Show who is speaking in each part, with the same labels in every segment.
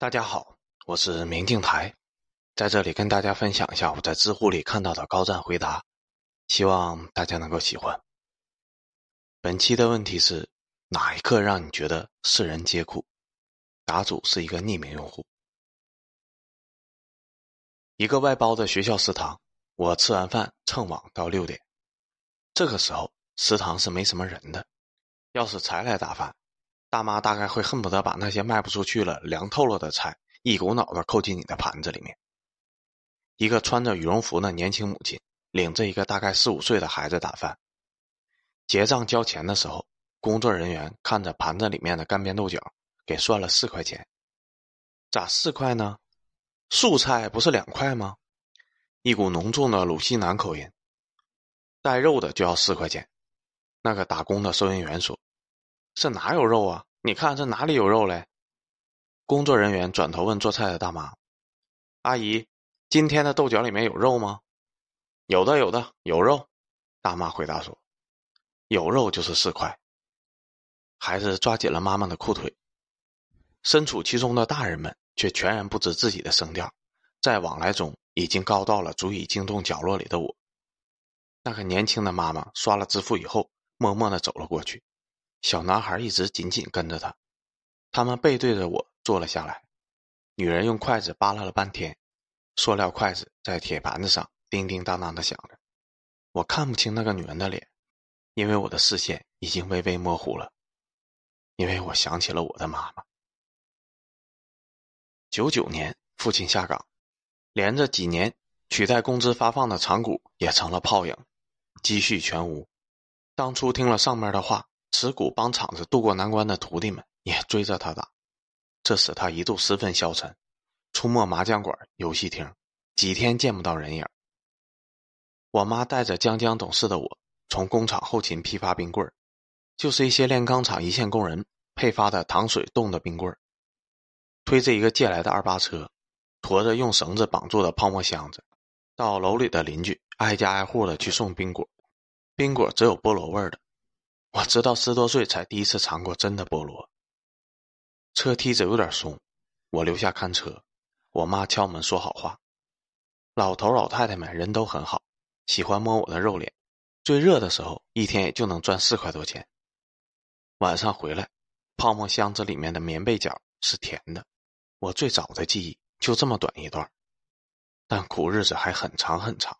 Speaker 1: 大家好，我是明镜台，在这里跟大家分享一下我在知乎里看到的高赞回答，希望大家能够喜欢。本期的问题是哪一刻让你觉得世人皆苦？答主是一个匿名用户。一个外包的学校食堂，我吃完饭蹭网到六点，这个时候食堂是没什么人的，要是才来打饭。大妈大概会恨不得把那些卖不出去了、凉透了的菜一股脑的扣进你的盘子里面。一个穿着羽绒服的年轻母亲领着一个大概四五岁的孩子打饭，结账交钱的时候，工作人员看着盘子里面的干煸豆角，给算了四块钱。咋四块呢？素菜不是两块吗？一股浓重的鲁西南口音。带肉的就要四块钱。那个打工的收银员说。这哪有肉啊？你看这哪里有肉嘞？工作人员转头问做菜的大妈：“阿姨，今天的豆角里面有肉吗？”“有的，有的，有肉。”大妈回答说：“有肉就是四块。”孩子抓紧了妈妈的裤腿。身处其中的大人们却全然不知自己的声调，在往来中已经高到了足以惊动角落里的我。那个年轻的妈妈刷了支付以后，默默的走了过去。小男孩一直紧紧跟着他，他们背对着我坐了下来。女人用筷子扒拉了半天，塑料筷子在铁盘子上叮叮当当的响着。我看不清那个女人的脸，因为我的视线已经微微模糊了。因为我想起了我的妈妈。九九年，父亲下岗，连着几年取代工资发放的长股也成了泡影，积蓄全无。当初听了上面的话。持股帮厂子渡过难关的徒弟们也追着他打，这使他一度十分消沉，出没麻将馆、游戏厅，几天见不到人影。我妈带着将将懂事的我，从工厂后勤批发冰棍就是一些炼钢厂一线工人配发的糖水冻的冰棍推着一个借来的二八车，驮着用绳子绑住的泡沫箱子，到楼里的邻居挨家挨户的去送冰果，冰果只有菠萝味的。我直到十多岁才第一次尝过真的菠萝。车梯子有点松，我留下看车。我妈敲门说好话。老头老太太们人都很好，喜欢摸我的肉脸。最热的时候，一天也就能赚四块多钱。晚上回来，泡沫箱子里面的棉被角是甜的。我最早的记忆就这么短一段，但苦日子还很长很长。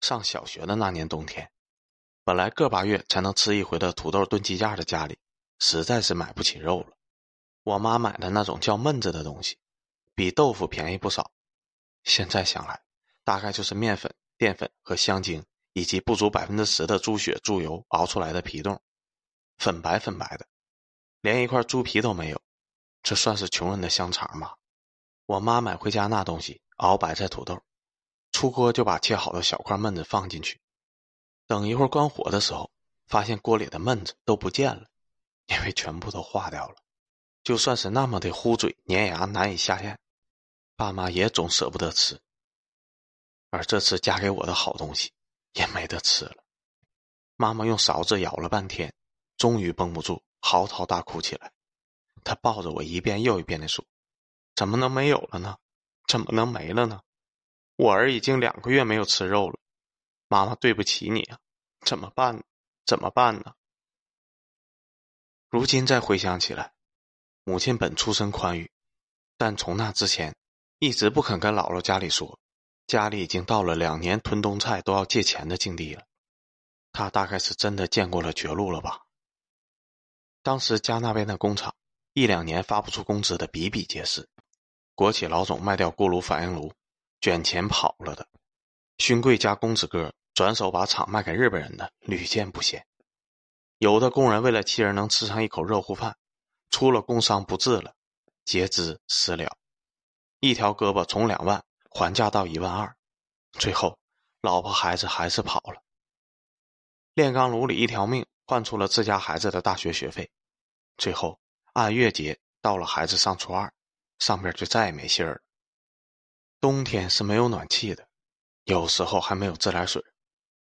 Speaker 1: 上小学的那年冬天。本来个把月才能吃一回的土豆炖鸡架的家里，实在是买不起肉了。我妈买的那种叫焖子的东西，比豆腐便宜不少。现在想来，大概就是面粉、淀粉和香精，以及不足百分之十的猪血、猪油熬出来的皮冻，粉白粉白的，连一块猪皮都没有。这算是穷人的香肠吗？我妈买回家那东西，熬白菜土豆，出锅就把切好的小块焖子放进去。等一会儿关火的时候，发现锅里的焖子都不见了，因为全部都化掉了。就算是那么的糊嘴粘牙难以下咽，爸妈也总舍不得吃。而这次夹给我的好东西也没得吃了。妈妈用勺子舀了半天，终于绷不住，嚎啕大哭起来。她抱着我一遍又一遍的说：“怎么能没有了呢？怎么能没了呢？我儿已经两个月没有吃肉了。”妈妈，对不起你啊，怎么办？怎么办呢？如今再回想起来，母亲本出身宽裕，但从那之前，一直不肯跟姥姥家里说，家里已经到了两年囤冬菜都要借钱的境地了。他大概是真的见过了绝路了吧？当时家那边的工厂，一两年发不出工资的比比皆是，国企老总卖掉锅炉反应炉，卷钱跑了的，勋贵家公子哥。转手把厂卖给日本人的屡见不鲜，有的工人为了妻儿能吃上一口热乎饭，出了工伤不治了，截肢死了，一条胳膊从两万还价到一万二，最后老婆孩子还是跑了。炼钢炉里一条命换出了自家孩子的大学学费，最后按月结到了孩子上初二，上边就再也没信儿了。冬天是没有暖气的，有时候还没有自来水。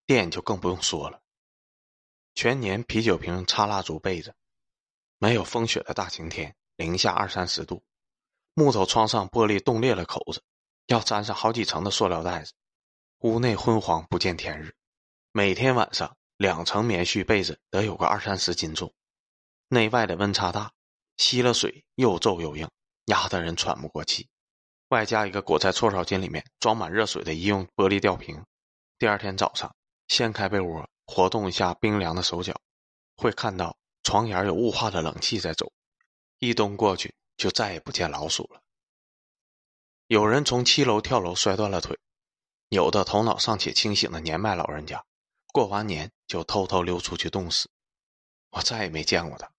Speaker 1: 电就更不用说了，全年啤酒瓶插蜡烛备着，没有风雪的大晴天，零下二三十度，木头窗上玻璃冻裂了口子，要粘上好几层的塑料袋子。屋内昏黄不见天日，每天晚上两层棉絮被子得有个二三十斤重，内外的温差大，吸了水又皱又硬，压得人喘不过气。外加一个裹在搓澡巾里面装满热水的医用玻璃吊瓶，第二天早上掀开被窝，活动一下冰凉的手脚，会看到床沿有雾化的冷气在走，一冬过去。就再也不见老鼠了。有人从七楼跳楼摔断了腿，有的头脑尚且清醒的年迈老人家，过完年就偷偷溜出去冻死。我再也没见过他。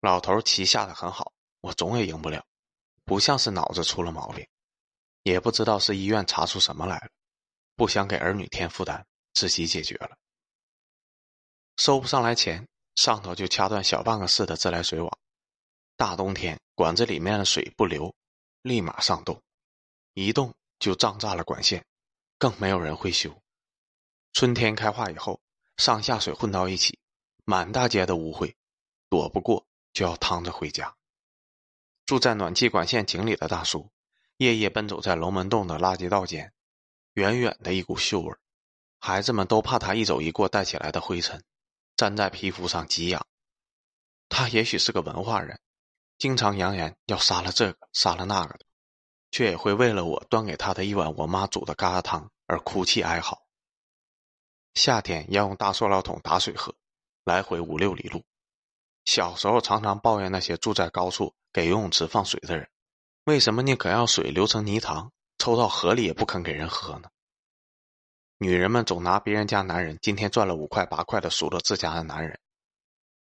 Speaker 1: 老头棋下的很好，我总也赢不了，不像是脑子出了毛病，也不知道是医院查出什么来了，不想给儿女添负担，自己解决了。收不上来钱，上头就掐断小半个市的自来水网。大冬天，管子里面的水不流，立马上冻，一冻就胀炸了管线，更没有人会修。春天开化以后，上下水混到一起，满大街的污秽，躲不过就要趟着回家。住在暖气管线井里的大叔，夜夜奔走在龙门洞的垃圾道间，远远的一股锈味，孩子们都怕他一走一过带起来的灰尘，粘在皮肤上急痒。他也许是个文化人。经常扬言要杀了这个杀了那个的，却也会为了我端给他的一碗我妈煮的疙瘩汤而哭泣哀嚎。夏天要用大塑料桶打水喝，来回五六里路。小时候常常抱怨那些住在高处给游泳池放水的人，为什么宁可要水流成泥塘，抽到河里也不肯给人喝呢？女人们总拿别人家男人今天赚了五块八块的数落自家的男人，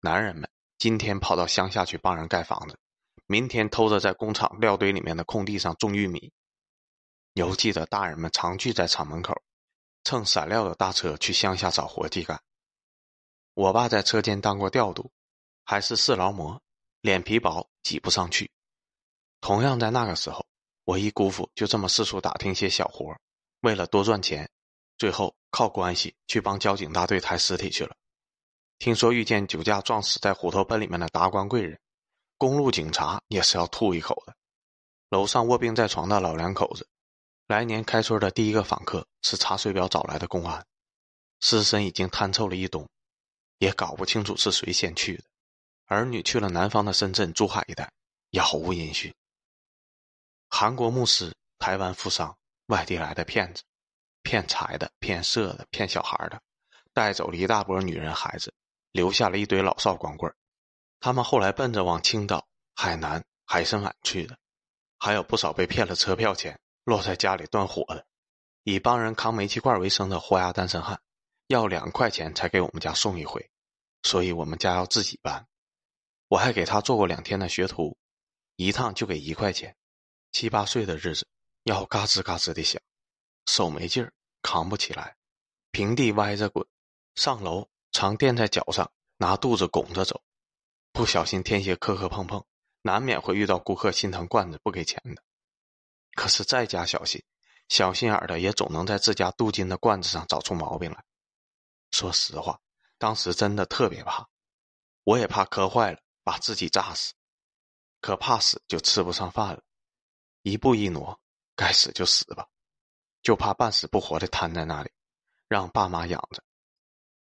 Speaker 1: 男人们。今天跑到乡下去帮人盖房子，明天偷着在工厂料堆里面的空地上种玉米。犹记得大人们常聚在厂门口，乘散料的大车去乡下找活计干。我爸在车间当过调度，还是四劳模，脸皮薄，挤不上去。同样在那个时候，我一姑父就这么四处打听些小活，为了多赚钱，最后靠关系去帮交警大队抬尸体去了。听说遇见酒驾撞死在虎头奔里面的达官贵人，公路警察也是要吐一口的。楼上卧病在床的老两口子，来年开春的第一个访客是查水表找来的公安，尸身已经摊臭了一冬，也搞不清楚是谁先去的。儿女去了南方的深圳、珠海一带，杳无音讯。韩国牧师、台湾富商、外地来的骗子，骗财的、骗色的、骗小孩的，带走了一大波女人孩子。留下了一堆老少光棍他们后来奔着往青岛、海南、海参崴去的，还有不少被骗了车票钱落在家里断火的，以帮人扛煤气罐为生的活牙单身汉，要两块钱才给我们家送一回，所以我们家要自己搬。我还给他做过两天的学徒，一趟就给一块钱。七八岁的日子，要嘎吱嘎吱的响，手没劲儿，扛不起来，平地歪着滚，上楼。常垫在脚上，拿肚子拱着走，不小心添些磕磕碰碰，难免会遇到顾客心疼罐子不给钱的。可是再加小心，小心眼的也总能在自家镀金的罐子上找出毛病来。说实话，当时真的特别怕，我也怕磕坏了把自己炸死，可怕死就吃不上饭了。一步一挪，该死就死吧，就怕半死不活的瘫在那里，让爸妈养着。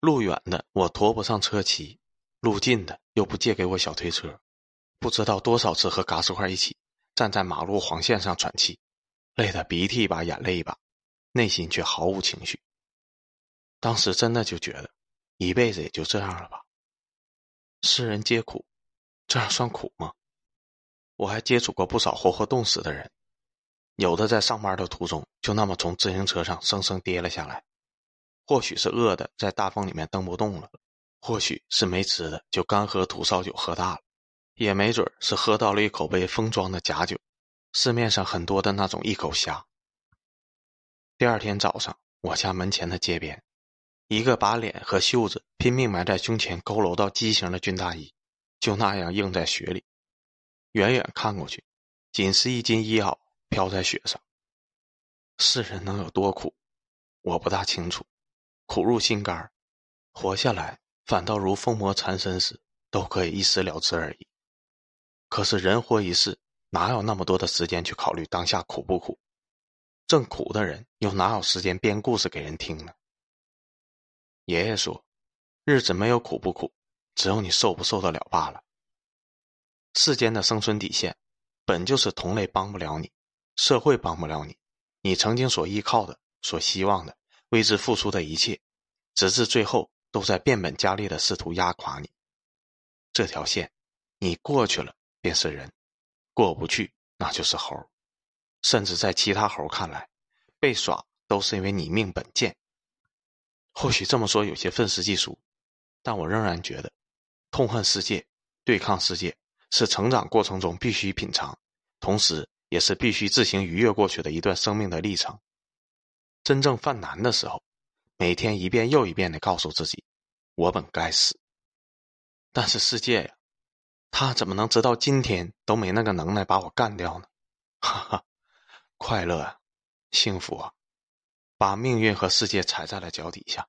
Speaker 1: 路远的我驮不上车骑，路近的又不借给我小推车，不知道多少次和嘎斯块一起站在马路黄线上喘气，累得鼻涕一把眼泪一把，内心却毫无情绪。当时真的就觉得，一辈子也就这样了吧。世人皆苦，这样算苦吗？我还接触过不少活活冻死的人，有的在上班的途中就那么从自行车上生生跌了下来。或许是饿的，在大风里面蹬不动了；或许是没吃的，就干喝土烧酒喝大了；也没准是喝到了一口被封装的假酒，市面上很多的那种一口虾。第二天早上，我家门前的街边，一个把脸和袖子拼命埋在胸前、佝偻到畸形的军大衣，就那样硬在雪里。远远看过去，仅是一斤衣袄飘在雪上。世人能有多苦，我不大清楚。苦入心肝活下来反倒如疯魔缠身时都可以一死了之而已。可是人活一世，哪有那么多的时间去考虑当下苦不苦？正苦的人又哪有时间编故事给人听呢？爷爷说：“日子没有苦不苦，只有你受不受得了罢了。”世间的生存底线，本就是同类帮不了你，社会帮不了你，你曾经所依靠的、所希望的、为之付出的一切，直至最后都在变本加厉的试图压垮你。这条线，你过去了便是人，过不去那就是猴。甚至在其他猴看来，被耍都是因为你命本贱。或许这么说有些愤世嫉俗，但我仍然觉得，痛恨世界、对抗世界是成长过程中必须品尝，同时也是必须自行逾越过去的一段生命的历程。真正犯难的时候，每天一遍又一遍的告诉自己：“我本该死。”但是世界呀，他怎么能直到今天都没那个能耐把我干掉呢？哈哈。快乐啊，幸福啊，把命运和世界踩在了脚底下，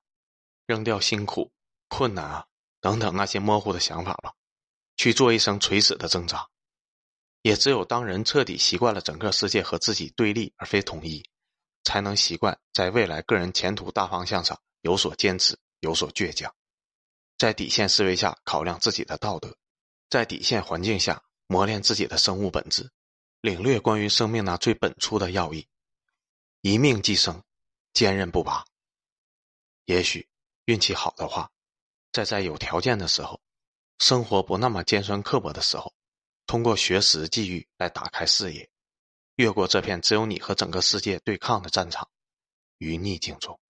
Speaker 1: 扔掉辛苦、困难啊等等那些模糊的想法吧，去做一生垂死的挣扎。也只有当人彻底习惯了整个世界和自己对立而非统一，才能习惯在未来个人前途大方向上有所坚持、有所倔强，在底线思维下考量自己的道德，在底线环境下磨练自己的生物本质。领略关于生命那最本初的要义，一命即生，坚韧不拔。也许运气好的话，在在有条件的时候，生活不那么尖酸刻薄的时候，通过学识际遇来打开视野，越过这片只有你和整个世界对抗的战场，于逆境中。